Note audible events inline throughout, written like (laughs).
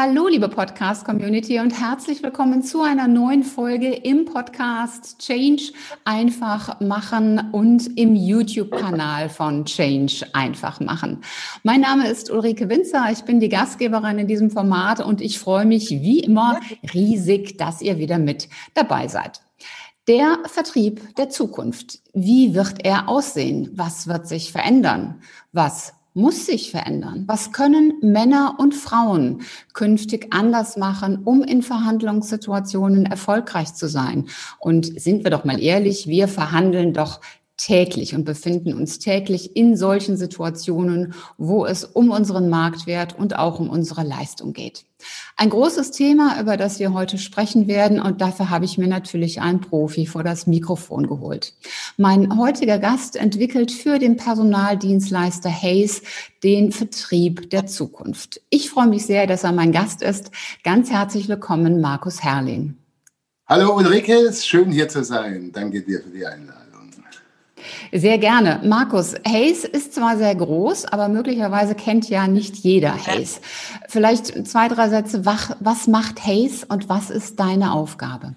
Hallo, liebe Podcast-Community und herzlich willkommen zu einer neuen Folge im Podcast Change einfach machen und im YouTube-Kanal von Change einfach machen. Mein Name ist Ulrike Winzer, ich bin die Gastgeberin in diesem Format und ich freue mich wie immer riesig, dass ihr wieder mit dabei seid. Der Vertrieb der Zukunft. Wie wird er aussehen? Was wird sich verändern? Was muss sich verändern. Was können Männer und Frauen künftig anders machen, um in Verhandlungssituationen erfolgreich zu sein? Und sind wir doch mal ehrlich, wir verhandeln doch täglich und befinden uns täglich in solchen Situationen, wo es um unseren Marktwert und auch um unsere Leistung geht. Ein großes Thema, über das wir heute sprechen werden und dafür habe ich mir natürlich einen Profi vor das Mikrofon geholt. Mein heutiger Gast entwickelt für den Personaldienstleister Hayes den Vertrieb der Zukunft. Ich freue mich sehr, dass er mein Gast ist. Ganz herzlich willkommen, Markus Herrlin. Hallo Ulrike, es ist schön hier zu sein. Danke dir für die Einladung. Sehr gerne. Markus, Hayes ist zwar sehr groß, aber möglicherweise kennt ja nicht jeder Hayes. Vielleicht zwei, drei Sätze. Was macht Hayes und was ist deine Aufgabe?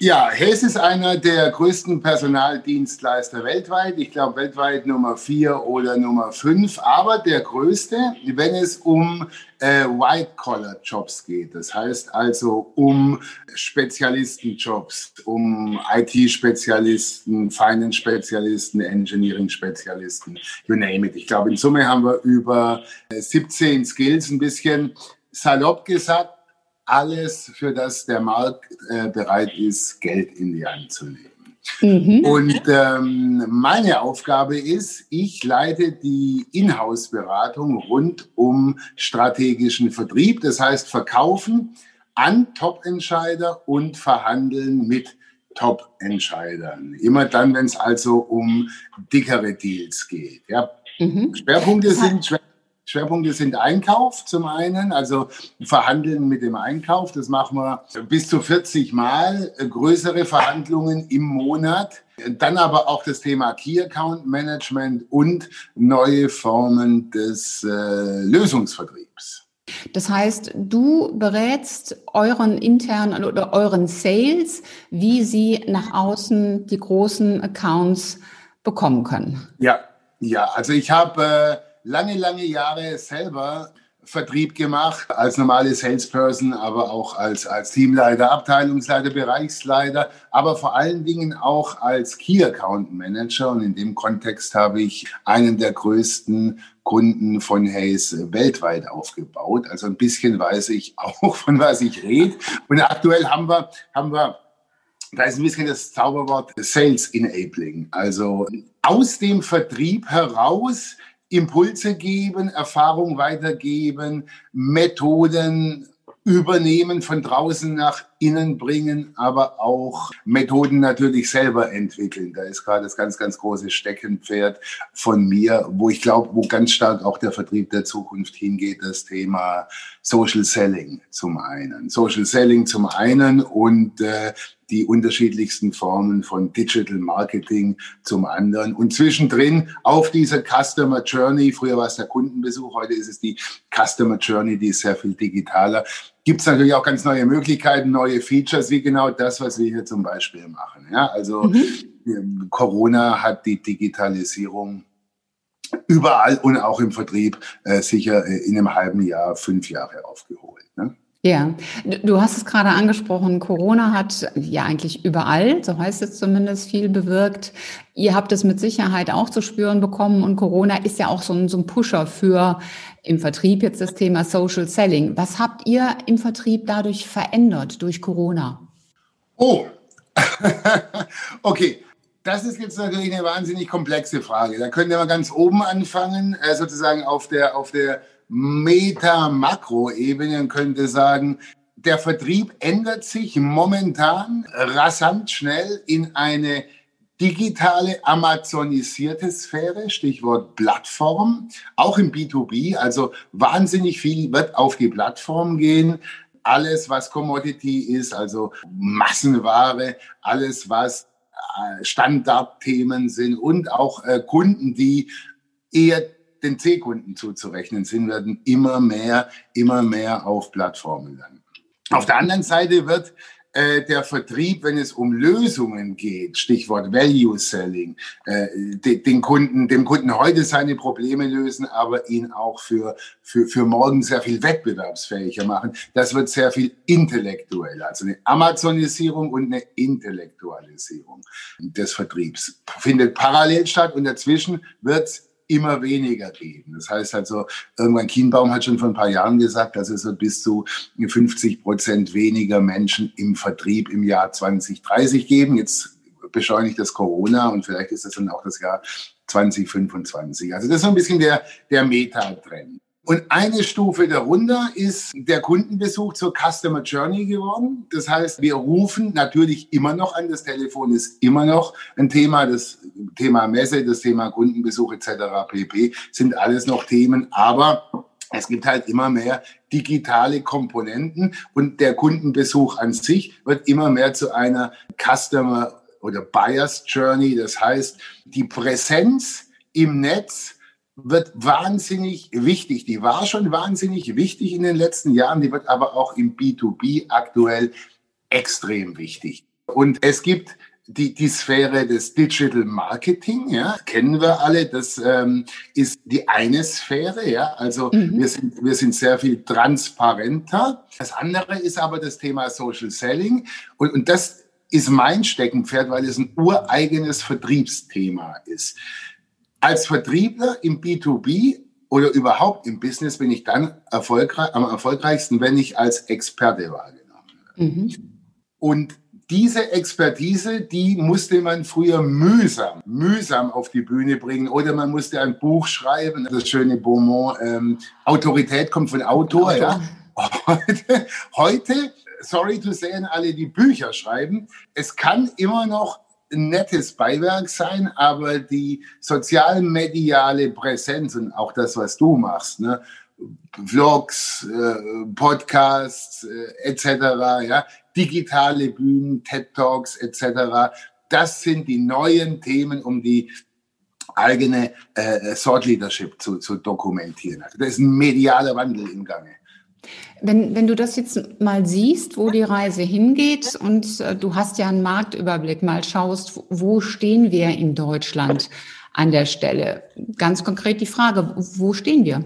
Ja, Hess ist einer der größten Personaldienstleister weltweit. Ich glaube weltweit Nummer vier oder Nummer fünf, aber der größte, wenn es um äh, White-Collar-Jobs geht. Das heißt also um Spezialistenjobs, um IT-Spezialisten, Finance-Spezialisten, Engineering-Spezialisten, you name it. Ich glaube, in Summe haben wir über 17 äh, Skills, ein bisschen salopp gesagt alles, für das der Markt äh, bereit ist, Geld in die Hand zu nehmen. Mhm. Und ähm, meine Aufgabe ist, ich leite die Inhouse-Beratung rund um strategischen Vertrieb, das heißt Verkaufen an Top-Entscheider und Verhandeln mit Top-Entscheidern. Immer dann, wenn es also um dickere Deals geht. Ja. Mhm. Schwerpunkte sind Schwerpunkte Schwerpunkte sind Einkauf zum einen, also Verhandeln mit dem Einkauf. Das machen wir bis zu 40 Mal, größere Verhandlungen im Monat. Dann aber auch das Thema Key Account Management und neue Formen des äh, Lösungsvertriebs. Das heißt, du berätst euren internen oder euren Sales, wie sie nach außen die großen Accounts bekommen können. Ja, ja. Also ich habe äh, lange, lange Jahre selber Vertrieb gemacht, als normale Salesperson, aber auch als, als Teamleiter, Abteilungsleiter, Bereichsleiter, aber vor allen Dingen auch als Key Account Manager. Und in dem Kontext habe ich einen der größten Kunden von Hayes weltweit aufgebaut. Also ein bisschen weiß ich auch, (laughs) von was ich rede. Und aktuell haben wir, haben wir da ist ein bisschen das Zauberwort Sales Enabling. Also aus dem Vertrieb heraus Impulse geben, Erfahrung weitergeben, Methoden übernehmen, von draußen nach innen bringen, aber auch Methoden natürlich selber entwickeln. Da ist gerade das ganz, ganz große Steckenpferd von mir, wo ich glaube, wo ganz stark auch der Vertrieb der Zukunft hingeht, das Thema Social Selling zum einen. Social Selling zum einen und äh, die unterschiedlichsten Formen von Digital Marketing zum anderen. Und zwischendrin auf dieser Customer Journey, früher war es der Kundenbesuch, heute ist es die Customer Journey, die ist sehr viel digitaler, gibt es natürlich auch ganz neue Möglichkeiten, neue Features, wie genau das, was wir hier zum Beispiel machen. Ja, also mhm. Corona hat die Digitalisierung überall und auch im Vertrieb äh, sicher äh, in einem halben Jahr, fünf Jahre aufgeholt. Ne? Ja, du hast es gerade angesprochen, Corona hat ja eigentlich überall, so heißt es zumindest, viel bewirkt. Ihr habt es mit Sicherheit auch zu spüren bekommen und Corona ist ja auch so ein, so ein Pusher für im Vertrieb jetzt das Thema Social Selling. Was habt ihr im Vertrieb dadurch verändert durch Corona? Oh, (laughs) okay. Das ist jetzt natürlich eine wahnsinnig komplexe Frage. Da können wir ganz oben anfangen, äh, sozusagen auf der, auf der Meta-Makro-Ebene und könnte sagen, der Vertrieb ändert sich momentan rasant schnell in eine digitale amazonisierte Sphäre, Stichwort Plattform, auch im B2B. Also wahnsinnig viel wird auf die Plattform gehen. Alles, was Commodity ist, also Massenware, alles, was äh, Standardthemen sind und auch äh, Kunden, die eher den C-Kunden zuzurechnen sind, werden immer mehr, immer mehr auf Plattformen landen. Auf der anderen Seite wird äh, der Vertrieb, wenn es um Lösungen geht, Stichwort Value Selling, äh, den Kunden, dem Kunden heute seine Probleme lösen, aber ihn auch für, für, für morgen sehr viel wettbewerbsfähiger machen. Das wird sehr viel intellektueller, also eine Amazonisierung und eine Intellektualisierung des Vertriebs findet parallel statt und dazwischen wird immer weniger geben. Das heißt also, irgendwann Kienbaum hat schon vor ein paar Jahren gesagt, dass es wird bis zu 50 Prozent weniger Menschen im Vertrieb im Jahr 2030 geben. Jetzt beschleunigt das Corona und vielleicht ist das dann auch das Jahr 2025. Also das ist so ein bisschen der, der Metatrend. Und eine Stufe darunter ist der Kundenbesuch zur Customer Journey geworden. Das heißt, wir rufen natürlich immer noch an. Das Telefon ist immer noch ein Thema. Das Thema Messe, das Thema Kundenbesuch etc. pp. sind alles noch Themen. Aber es gibt halt immer mehr digitale Komponenten und der Kundenbesuch an sich wird immer mehr zu einer Customer oder Buyers Journey. Das heißt, die Präsenz im Netz wird wahnsinnig wichtig. Die war schon wahnsinnig wichtig in den letzten Jahren, die wird aber auch im B2B aktuell extrem wichtig. Und es gibt die, die Sphäre des Digital Marketing, ja, kennen wir alle. Das ähm, ist die eine Sphäre, ja. Also mhm. wir sind, wir sind sehr viel transparenter. Das andere ist aber das Thema Social Selling. Und, und das ist mein Steckenpferd, weil es ein ureigenes Vertriebsthema ist. Als Vertriebler im B2B oder überhaupt im Business bin ich dann erfolgreich, am erfolgreichsten, wenn ich als Experte wahrgenommen werde. Mhm. Und diese Expertise, die musste man früher mühsam, mühsam auf die Bühne bringen oder man musste ein Buch schreiben. Das schöne Beaumont, ähm, Autorität kommt von Autor. Autor. Ja. Heute, heute, sorry to say, alle, die Bücher schreiben, es kann immer noch nettes Beiwerk sein, aber die sozialmediale Präsenz und auch das, was du machst, ne? Vlogs, äh, Podcasts äh, etc., ja, digitale Bühnen, TED Talks etc., das sind die neuen Themen, um die eigene äh, Thought Leadership zu, zu dokumentieren. Also das ist ein medialer Wandel im Gange. Wenn, wenn du das jetzt mal siehst, wo die Reise hingeht und äh, du hast ja einen Marktüberblick, mal schaust, wo stehen wir in Deutschland an der Stelle? Ganz konkret die Frage, wo stehen wir?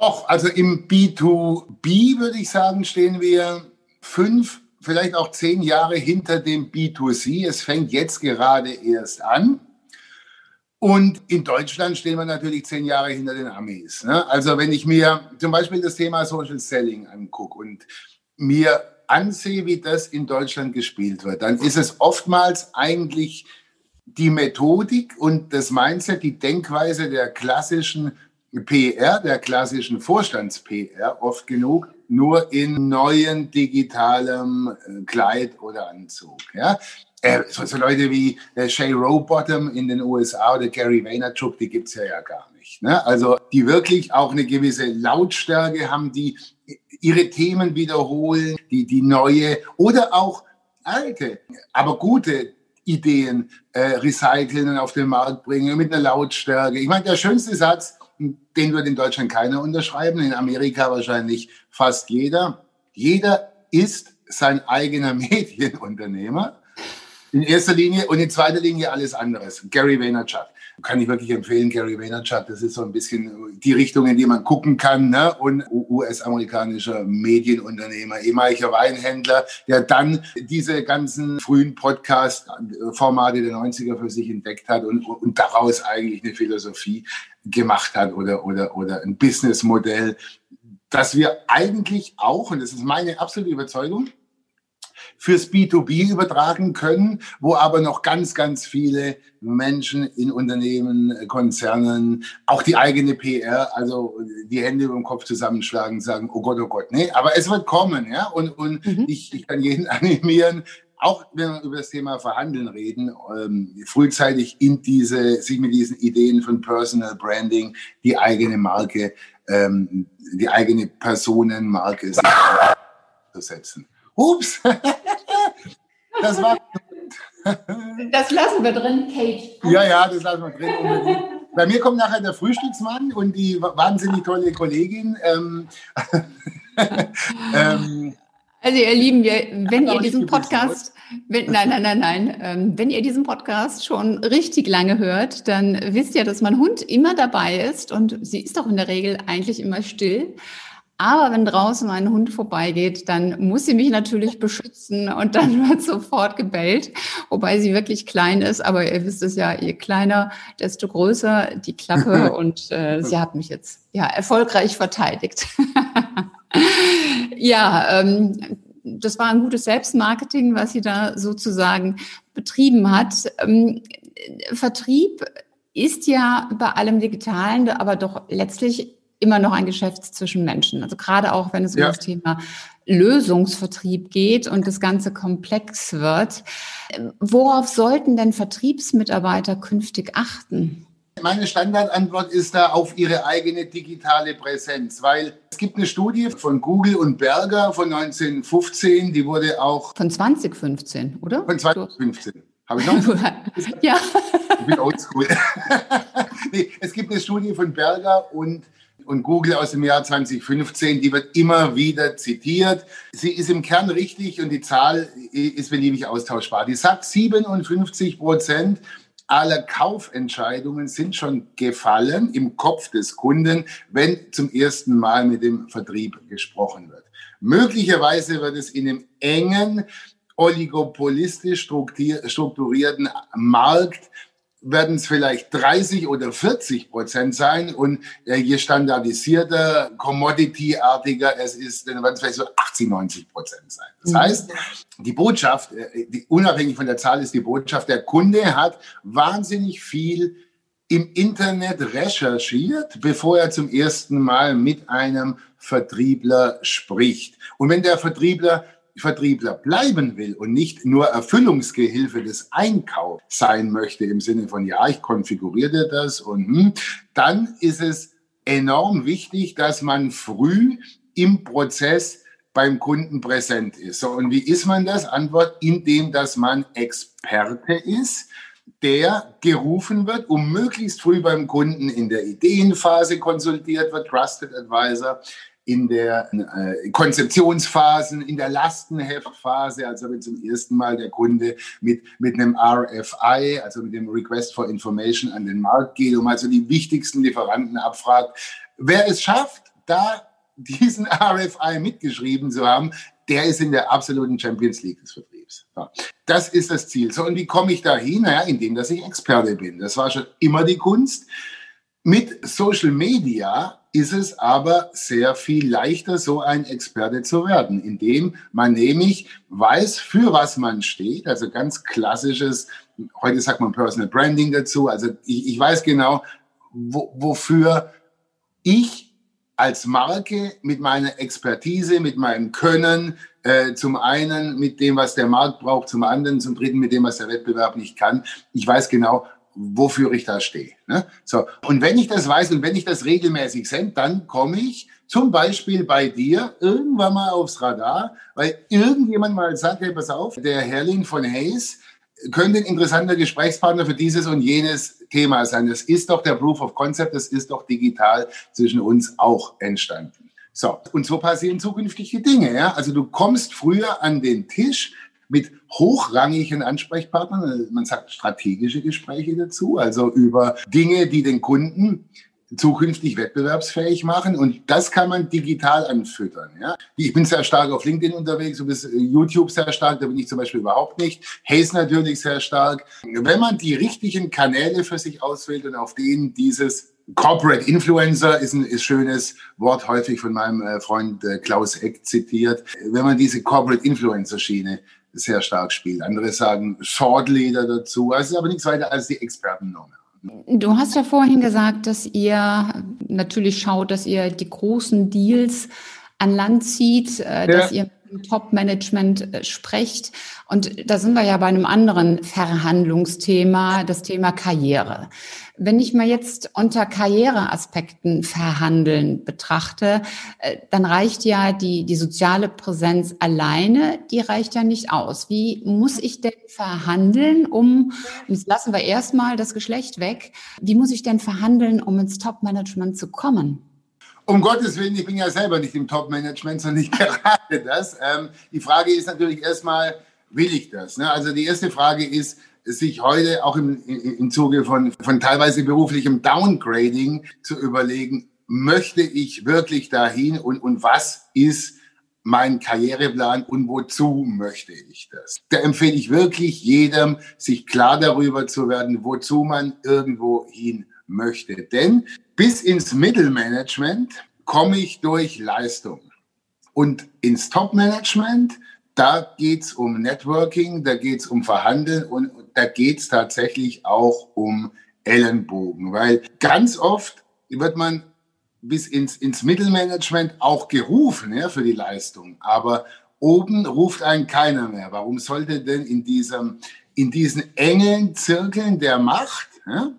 Och, also im B2B würde ich sagen, stehen wir fünf, vielleicht auch zehn Jahre hinter dem B2C. Es fängt jetzt gerade erst an. Und in Deutschland stehen wir natürlich zehn Jahre hinter den Amis. Ne? Also wenn ich mir zum Beispiel das Thema Social Selling angucke und mir ansehe, wie das in Deutschland gespielt wird, dann ist es oftmals eigentlich die Methodik und das Mindset, die Denkweise der klassischen PR, der klassischen Vorstands-PR oft genug, nur in neuen digitalem äh, Kleid oder Anzug. Ja? äh, so, so, Leute wie äh, Shay Rowbottom in den USA oder Gary Vaynerchuk, die gibt's ja, ja gar nicht. Ne? Also die wirklich auch eine gewisse Lautstärke haben, die ihre Themen wiederholen, die, die neue oder auch alte, aber gute Ideen äh, recyceln und auf den Markt bringen mit einer Lautstärke. Ich meine, der schönste Satz, den wird in Deutschland keiner unterschreiben, in Amerika wahrscheinlich fast jeder. Jeder ist sein eigener (laughs) Medienunternehmer. In erster Linie und in zweiter Linie alles anderes. Gary Vaynerchuk. Kann ich wirklich empfehlen, Gary Vaynerchuk. Das ist so ein bisschen die Richtung, in die man gucken kann. Ne? Und US-amerikanischer Medienunternehmer, ehemaliger Weinhändler, der dann diese ganzen frühen Podcast-Formate der 90er für sich entdeckt hat und, und daraus eigentlich eine Philosophie gemacht hat oder, oder, oder ein Businessmodell, das wir eigentlich auch, und das ist meine absolute Überzeugung, fürs B2B übertragen können, wo aber noch ganz, ganz viele Menschen in Unternehmen, Konzernen, auch die eigene PR, also die Hände über den Kopf zusammenschlagen, sagen, oh Gott, oh Gott, nee, aber es wird kommen, ja, und, und mhm. ich, ich kann jeden (laughs) animieren, auch wenn wir über das Thema Verhandeln reden, ähm, frühzeitig in diese, sich mit diesen Ideen von Personal Branding, die eigene Marke, ähm, die eigene Personenmarke (laughs) zu setzen. Ups! (laughs) das war. (laughs) Das lassen wir drin, Kate. Ja, ja, das lassen wir drin. Unbedingt. Bei mir kommt nachher der Frühstücksmann und die wahnsinnig tolle Kollegin. Ähm, (laughs) ähm, also ihr Lieben, wenn ihr diesen Podcast, wenn, nein, nein, nein, nein, ähm, wenn ihr diesen Podcast schon richtig lange hört, dann wisst ihr, dass mein Hund immer dabei ist und sie ist auch in der Regel eigentlich immer still. Aber wenn draußen ein Hund vorbeigeht, dann muss sie mich natürlich beschützen und dann (laughs) wird sofort gebellt, wobei sie wirklich klein ist. Aber ihr wisst es ja, je kleiner, desto größer die Klappe (laughs) und äh, sie hat mich jetzt ja erfolgreich verteidigt. (laughs) ja, ähm, das war ein gutes Selbstmarketing, was sie da sozusagen betrieben hat. Ähm, Vertrieb ist ja bei allem Digitalen, aber doch letztlich immer noch ein Geschäft zwischen Menschen. Also gerade auch, wenn es ja. um das Thema Lösungsvertrieb geht und das Ganze komplex wird. Worauf sollten denn Vertriebsmitarbeiter künftig achten? Meine Standardantwort ist da auf ihre eigene digitale Präsenz, weil es gibt eine Studie von Google und Berger von 1915, die wurde auch. Von 2015, oder? Von 2015. Habe ich noch? (laughs) ja. Ich bin oldschool. (laughs) nee, es gibt eine Studie von Berger und und Google aus dem Jahr 2015, die wird immer wieder zitiert. Sie ist im Kern richtig und die Zahl ist beliebig austauschbar. Die sagt, 57 Prozent aller Kaufentscheidungen sind schon gefallen im Kopf des Kunden, wenn zum ersten Mal mit dem Vertrieb gesprochen wird. Möglicherweise wird es in einem engen, oligopolistisch strukturierten Markt werden es vielleicht 30 oder 40 Prozent sein und äh, je standardisierter, commodity-artiger es ist, dann werden es vielleicht so 80, 90 Prozent sein. Das mhm. heißt, die Botschaft, äh, die, unabhängig von der Zahl ist die Botschaft, der Kunde hat wahnsinnig viel im Internet recherchiert, bevor er zum ersten Mal mit einem Vertriebler spricht. Und wenn der Vertriebler Vertriebler bleiben will und nicht nur Erfüllungsgehilfe des Einkaufs sein möchte im Sinne von, ja, ich konfiguriere das und hm, dann ist es enorm wichtig, dass man früh im Prozess beim Kunden präsent ist. So, und wie ist man das? Antwort, indem dass man Experte ist, der gerufen wird, um möglichst früh beim Kunden in der Ideenphase konsultiert wird, Trusted Advisor, in der äh, Konzeptionsphasen, in der Lastenheftphase, also wenn zum ersten Mal der Kunde mit, mit einem RFI, also mit dem Request for Information an den Markt geht, um also die wichtigsten Lieferanten abfragt. Wer es schafft, da diesen RFI mitgeschrieben zu haben, der ist in der absoluten Champions League des Vertriebs. Ja. Das ist das Ziel. So, und wie komme ich dahin? Naja, indem, dass ich Experte bin. Das war schon immer die Kunst. Mit Social Media ist es aber sehr viel leichter, so ein Experte zu werden, indem man nämlich weiß, für was man steht. Also ganz klassisches, heute sagt man Personal Branding dazu. Also ich, ich weiß genau, wo, wofür ich als Marke mit meiner Expertise, mit meinem Können, äh, zum einen mit dem, was der Markt braucht, zum anderen, zum dritten mit dem, was der Wettbewerb nicht kann. Ich weiß genau, wofür ich da stehe. Ne? So. Und wenn ich das weiß und wenn ich das regelmäßig sende, dann komme ich zum Beispiel bei dir irgendwann mal aufs Radar, weil irgendjemand mal sagt, hey, pass auf, der Herrlin von Hayes könnte ein interessanter Gesprächspartner für dieses und jenes Thema sein. Das ist doch der Proof of Concept, das ist doch digital zwischen uns auch entstanden. So, und so passieren zukünftige Dinge. Ja? Also du kommst früher an den Tisch, mit hochrangigen Ansprechpartnern, man sagt strategische Gespräche dazu, also über Dinge, die den Kunden zukünftig wettbewerbsfähig machen und das kann man digital anfüttern. Ja? Ich bin sehr stark auf LinkedIn unterwegs, du bist äh, YouTube sehr stark, da bin ich zum Beispiel überhaupt nicht. Haze natürlich sehr stark. Wenn man die richtigen Kanäle für sich auswählt und auf denen dieses Corporate Influencer ist ein ist schönes Wort, häufig von meinem äh, Freund äh, Klaus Eck zitiert. Wenn man diese Corporate Influencer Schiene sehr stark spielt. Andere sagen Shortleader dazu. Also ist aber nichts weiter als die Expertennorm. Du hast ja vorhin gesagt, dass ihr natürlich schaut, dass ihr die großen Deals an Land zieht, äh, ja. dass ihr Top-Management äh, sprecht. Und da sind wir ja bei einem anderen Verhandlungsthema, das Thema Karriere. Wenn ich mal jetzt unter Karriereaspekten verhandeln betrachte, äh, dann reicht ja die, die soziale Präsenz alleine, die reicht ja nicht aus. Wie muss ich denn verhandeln, um, jetzt lassen wir erstmal das Geschlecht weg, wie muss ich denn verhandeln, um ins Top-Management zu kommen? Um Gottes Willen, ich bin ja selber nicht im Top-Management, sondern ich gerade das. Ähm, die Frage ist natürlich erstmal, will ich das? Ne? Also die erste Frage ist, sich heute auch im, im Zuge von, von teilweise beruflichem Downgrading zu überlegen, möchte ich wirklich dahin und, und was ist mein Karriereplan und wozu möchte ich das? Da empfehle ich wirklich jedem, sich klar darüber zu werden, wozu man irgendwo hin möchte. Denn bis ins Mittelmanagement komme ich durch Leistung. Und ins Top-Management, da geht es um Networking, da geht es um Verhandeln und da geht es tatsächlich auch um Ellenbogen. Weil ganz oft wird man bis ins, ins Mittelmanagement auch gerufen ja, für die Leistung. Aber oben ruft einen keiner mehr. Warum sollte denn in, diesem, in diesen engen Zirkeln der Macht, ja,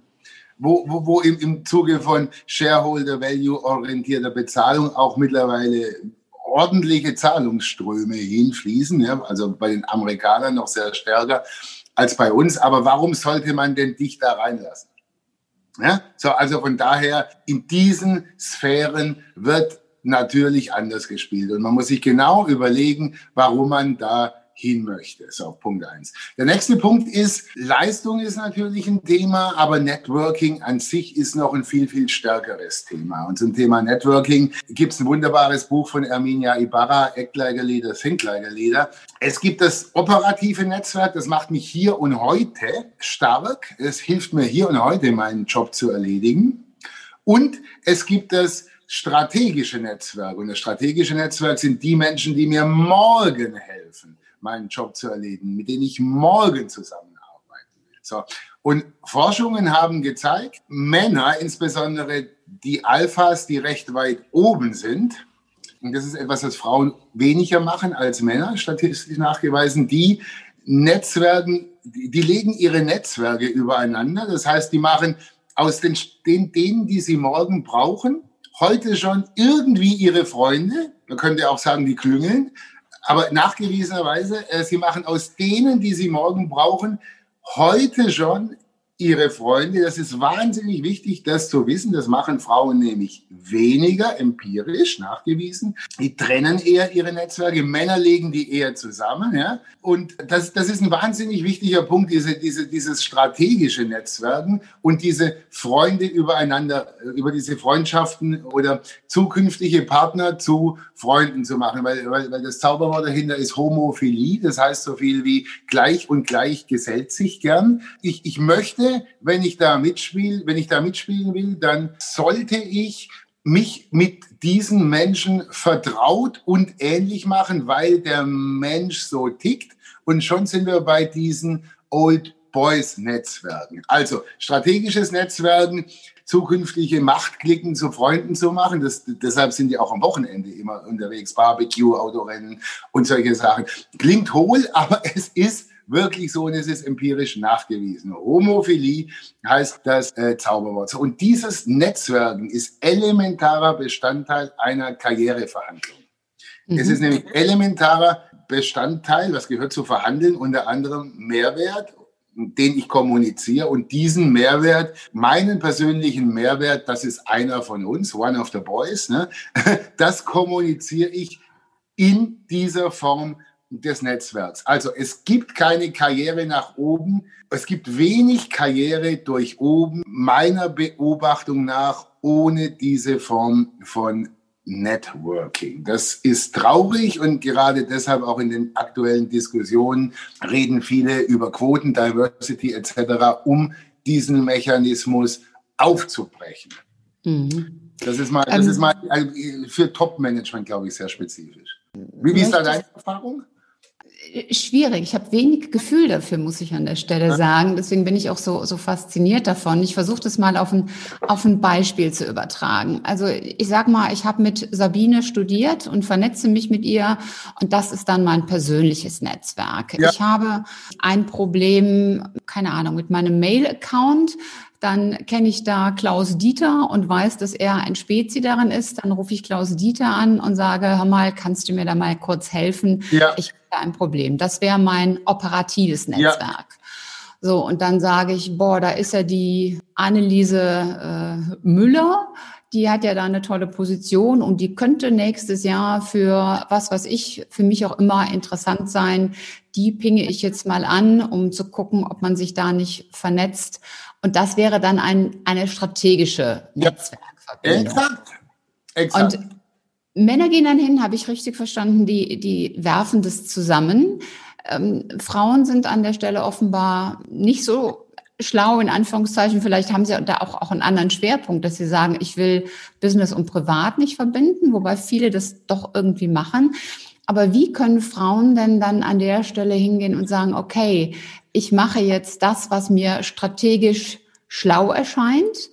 wo, wo, wo im, im Zuge von Shareholder Value orientierter Bezahlung auch mittlerweile ordentliche Zahlungsströme hinfließen, ja, also bei den Amerikanern noch sehr stärker als bei uns. Aber warum sollte man denn dich da reinlassen? Ja, so, also von daher, in diesen Sphären wird natürlich anders gespielt. Und man muss sich genau überlegen, warum man da hin möchte. So, Punkt eins. Der nächste Punkt ist, Leistung ist natürlich ein Thema, aber Networking an sich ist noch ein viel, viel stärkeres Thema. Und zum Thema Networking gibt es ein wunderbares Buch von Erminia Ibarra, Act Like Leader, Think Like Leader. Es gibt das operative Netzwerk, das macht mich hier und heute stark. Es hilft mir hier und heute, meinen Job zu erledigen. Und es gibt das strategische Netzwerk. Und das strategische Netzwerk sind die Menschen, die mir morgen helfen meinen Job zu erledigen, mit denen ich morgen zusammenarbeiten will. So. Und Forschungen haben gezeigt, Männer, insbesondere die Alphas, die recht weit oben sind, und das ist etwas, was Frauen weniger machen als Männer, statistisch nachgewiesen, die Netzwerken, die legen ihre Netzwerke übereinander. Das heißt, die machen aus den, den, denen, die sie morgen brauchen, heute schon irgendwie ihre Freunde. Man könnte auch sagen, die klüngeln. Aber nachgewiesenerweise, äh, sie machen aus denen, die sie morgen brauchen, heute schon ihre Freunde. Das ist wahnsinnig wichtig, das zu wissen. Das machen Frauen nämlich weniger empirisch nachgewiesen. Die trennen eher ihre Netzwerke. Männer legen die eher zusammen. Ja? Und das, das ist ein wahnsinnig wichtiger Punkt, diese, diese, dieses strategische Netzwerken und diese Freunde übereinander, über diese Freundschaften oder zukünftige Partner zu Freunden zu machen. Weil, weil, weil das Zauberwort dahinter ist Homophilie. Das heißt so viel wie gleich und gleich gesellt sich gern. Ich, ich möchte wenn ich da mitspiele, wenn ich da mitspielen will, dann sollte ich mich mit diesen Menschen vertraut und ähnlich machen, weil der Mensch so tickt. Und schon sind wir bei diesen Old Boys Netzwerken. Also strategisches Netzwerken, zukünftige Machtklicken zu Freunden zu machen. Das, deshalb sind die auch am Wochenende immer unterwegs. Barbecue, Autorennen und solche Sachen. Klingt hohl, (laughs) aber es ist wirklich so und es ist empirisch nachgewiesen. Homophilie heißt das äh, Zauberwort. Und dieses Netzwerken ist elementarer Bestandteil einer Karriereverhandlung. Mhm. Es ist nämlich elementarer Bestandteil, was gehört zu Verhandeln, unter anderem Mehrwert den ich kommuniziere und diesen Mehrwert, meinen persönlichen Mehrwert, das ist einer von uns, one of the boys, ne? (laughs) das kommuniziere ich in dieser Form des Netzwerks. Also es gibt keine Karriere nach oben. Es gibt wenig Karriere durch oben, meiner Beobachtung nach, ohne diese Form von Networking. Das ist traurig und gerade deshalb auch in den aktuellen Diskussionen reden viele über Quoten, Diversity etc., um diesen Mechanismus aufzubrechen. Mhm. Das ist mal, das ähm, ist mal für Top-Management, glaube ich, sehr spezifisch. Wie, wie ist da deine Erfahrung? Schwierig. Ich habe wenig Gefühl dafür, muss ich an der Stelle sagen. Deswegen bin ich auch so, so fasziniert davon. Ich versuche das mal auf ein, auf ein Beispiel zu übertragen. Also ich sag mal, ich habe mit Sabine studiert und vernetze mich mit ihr und das ist dann mein persönliches Netzwerk. Ja. Ich habe ein Problem, keine Ahnung, mit meinem Mail-Account dann kenne ich da Klaus Dieter und weiß, dass er ein Spezi darin ist. Dann rufe ich Klaus Dieter an und sage, hör mal, kannst du mir da mal kurz helfen? Ja. Ich habe da ein Problem. Das wäre mein operatives Netzwerk. Ja. So, und dann sage ich, boah, da ist ja die Anneliese äh, Müller, die hat ja da eine tolle Position und die könnte nächstes Jahr für was, was ich, für mich auch immer interessant sein. Die pinge ich jetzt mal an, um zu gucken, ob man sich da nicht vernetzt. Und das wäre dann ein, eine strategische Netzwerkverbindung. Exakt. Exakt. Und Männer gehen dann hin, habe ich richtig verstanden, die, die werfen das zusammen. Ähm, Frauen sind an der Stelle offenbar nicht so schlau, in Anführungszeichen. Vielleicht haben sie da auch, auch einen anderen Schwerpunkt, dass sie sagen, ich will Business und Privat nicht verbinden, wobei viele das doch irgendwie machen. Aber wie können Frauen denn dann an der Stelle hingehen und sagen, okay, ich mache jetzt das, was mir strategisch schlau erscheint.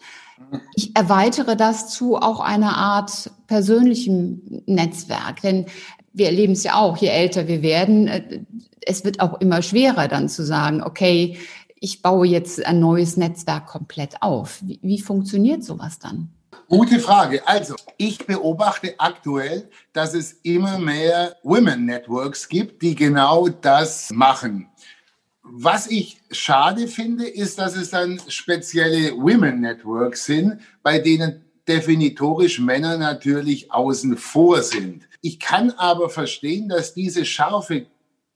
Ich erweitere das zu auch einer Art persönlichem Netzwerk, denn wir erleben es ja auch, je älter wir werden, äh, es wird auch immer schwerer dann zu sagen, okay, ich baue jetzt ein neues Netzwerk komplett auf. Wie, wie funktioniert sowas dann? Gute Frage. Also, ich beobachte aktuell, dass es immer mehr Women Networks gibt, die genau das machen. Was ich schade finde, ist, dass es dann spezielle Women Networks sind, bei denen definitorisch Männer natürlich außen vor sind. Ich kann aber verstehen, dass diese scharfe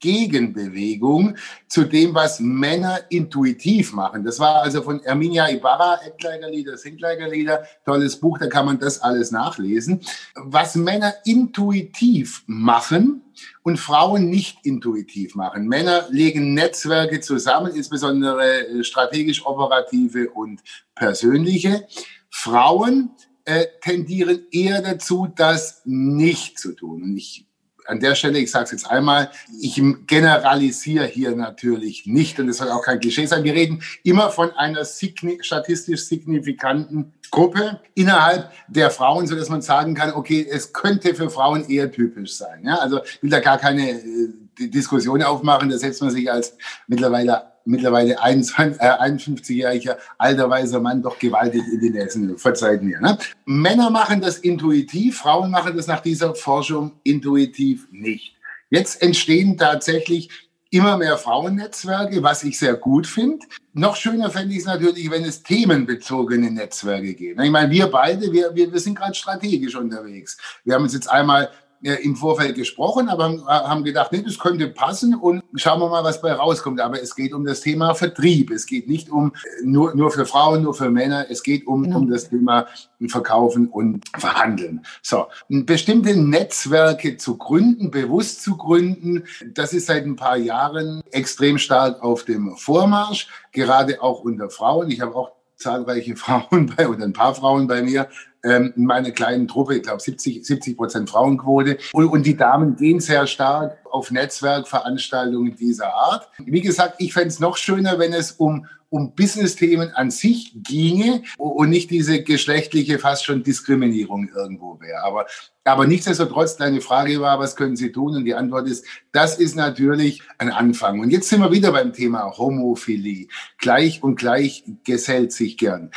Gegenbewegung zu dem, was Männer intuitiv machen. Das war also von Erminia Ibarra, Eckleigerlieder, Singleigerlieder, tolles Buch, da kann man das alles nachlesen. Was Männer intuitiv machen und Frauen nicht intuitiv machen. Männer legen Netzwerke zusammen, insbesondere äh, strategisch operative und persönliche. Frauen äh, tendieren eher dazu, das nicht zu tun. Und ich an der Stelle, ich sage es jetzt einmal, ich generalisiere hier natürlich nicht und es soll auch kein Klischee sein. Wir reden immer von einer signi statistisch signifikanten Gruppe innerhalb der Frauen, so dass man sagen kann, okay, es könnte für Frauen eher typisch sein. Ja? Also ich will da gar keine äh, Diskussion aufmachen, da setzt man sich als mittlerweile mittlerweile 51-jähriger äh, alter weiser Mann doch gewaltig in die Näsen. Verzeiht mir. Ne? Männer machen das intuitiv, Frauen machen das nach dieser Forschung intuitiv nicht. Jetzt entstehen tatsächlich immer mehr Frauennetzwerke, was ich sehr gut finde. Noch schöner fände ich es natürlich, wenn es themenbezogene Netzwerke gibt. Ich meine, wir beide, wir, wir, wir sind gerade strategisch unterwegs. Wir haben uns jetzt einmal im Vorfeld gesprochen, aber haben gedacht, nee, das könnte passen und schauen wir mal, was bei rauskommt. Aber es geht um das Thema Vertrieb. Es geht nicht um nur, nur für Frauen, nur für Männer. Es geht um, genau. um das Thema Verkaufen und Verhandeln. So, bestimmte Netzwerke zu gründen, bewusst zu gründen, das ist seit ein paar Jahren extrem stark auf dem Vormarsch, gerade auch unter Frauen. Ich habe auch zahlreiche (laughs) Frauen bei oder ein paar Frauen bei mir ähm, in meiner kleinen Truppe, ich glaube 70, 70 Prozent Frauenquote. Und, und die Damen gehen sehr stark auf Netzwerkveranstaltungen dieser Art. Wie gesagt, ich fände es noch schöner, wenn es um um Business-Themen an sich ginge und nicht diese geschlechtliche fast schon Diskriminierung irgendwo wäre. Aber, aber nichtsdestotrotz, deine Frage war, was können Sie tun? Und die Antwort ist, das ist natürlich ein Anfang. Und jetzt sind wir wieder beim Thema Homophilie. Gleich und gleich gesellt sich gern.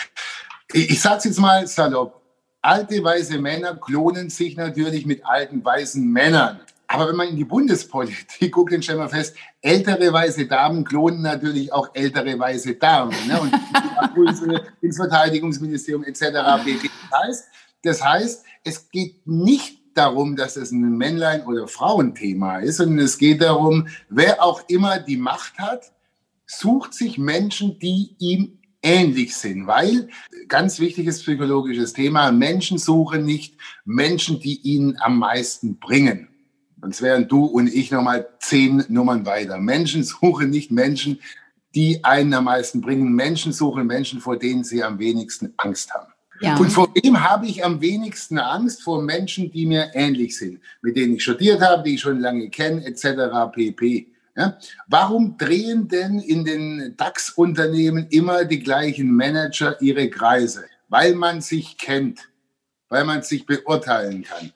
Ich, ich sage jetzt mal salopp. Alte weiße Männer klonen sich natürlich mit alten weißen Männern. Aber wenn man in die Bundespolitik (laughs) guckt, dann stellen wir fest, ältere weiße Damen klonen natürlich auch ältere weiße Damen. Ne? Und (laughs) ins Verteidigungsministerium etc. Das heißt, das heißt, es geht nicht darum, dass es ein Männlein- oder Frauenthema ist, sondern es geht darum, wer auch immer die Macht hat, sucht sich Menschen, die ihm ähnlich sind, weil ganz wichtiges psychologisches Thema, Menschen suchen nicht Menschen, die ihnen am meisten bringen. Sonst wären du und ich nochmal zehn Nummern weiter. Menschen (laughs) suchen nicht Menschen, die einen am meisten bringen. Menschen suchen Menschen, vor denen sie am wenigsten Angst haben. Ja. Und vor wem habe ich am wenigsten Angst? Vor Menschen, die mir ähnlich sind, mit denen ich studiert habe, die ich schon lange kenne, etc. pp. Ja? Warum drehen denn in den DAX-Unternehmen immer die gleichen Manager ihre Kreise? Weil man sich kennt, weil man sich beurteilen kann.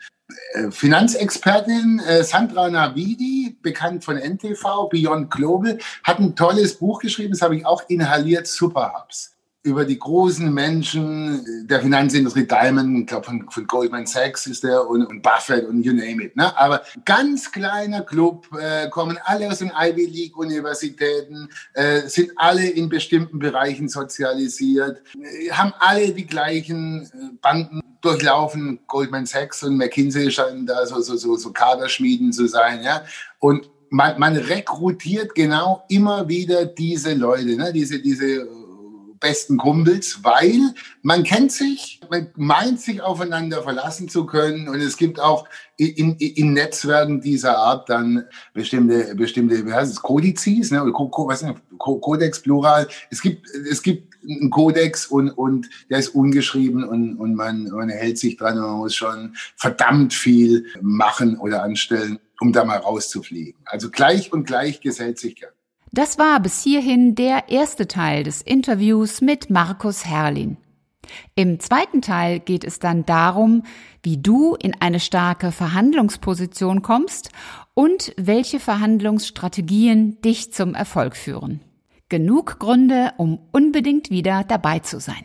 Äh, Finanzexpertin äh, Sandra Navidi, bekannt von NTV, Beyond Global, hat ein tolles Buch geschrieben, das habe ich auch inhaliert, Superhubs über die großen Menschen der Finanzindustrie, Diamond, ich glaube von, von, Goldman Sachs ist der und, und, Buffett und you name it. Ne? Aber ganz kleiner Club, äh, kommen alle aus den Ivy League Universitäten, äh, sind alle in bestimmten Bereichen sozialisiert, äh, haben alle die gleichen äh, Banken durchlaufen. Goldman Sachs und McKinsey scheinen da so, so, so, so Kaderschmieden zu sein. Ja? Und man, man rekrutiert genau immer wieder diese Leute, ne? diese, diese besten Kumpels, weil man kennt sich, man meint sich aufeinander verlassen zu können und es gibt auch in, in Netzwerken dieser Art dann bestimmte, bestimmte, wie heißt es, Kodizes, ne, oder was ist Kodex Plural. Es gibt, es gibt einen Kodex und, und der ist ungeschrieben und, und man, man hält sich dran und man muss schon verdammt viel machen oder anstellen, um da mal rauszufliegen. Also gleich und gleich gesellt sich gern. Das war bis hierhin der erste Teil des Interviews mit Markus Herrlin. Im zweiten Teil geht es dann darum, wie du in eine starke Verhandlungsposition kommst und welche Verhandlungsstrategien dich zum Erfolg führen. Genug Gründe, um unbedingt wieder dabei zu sein.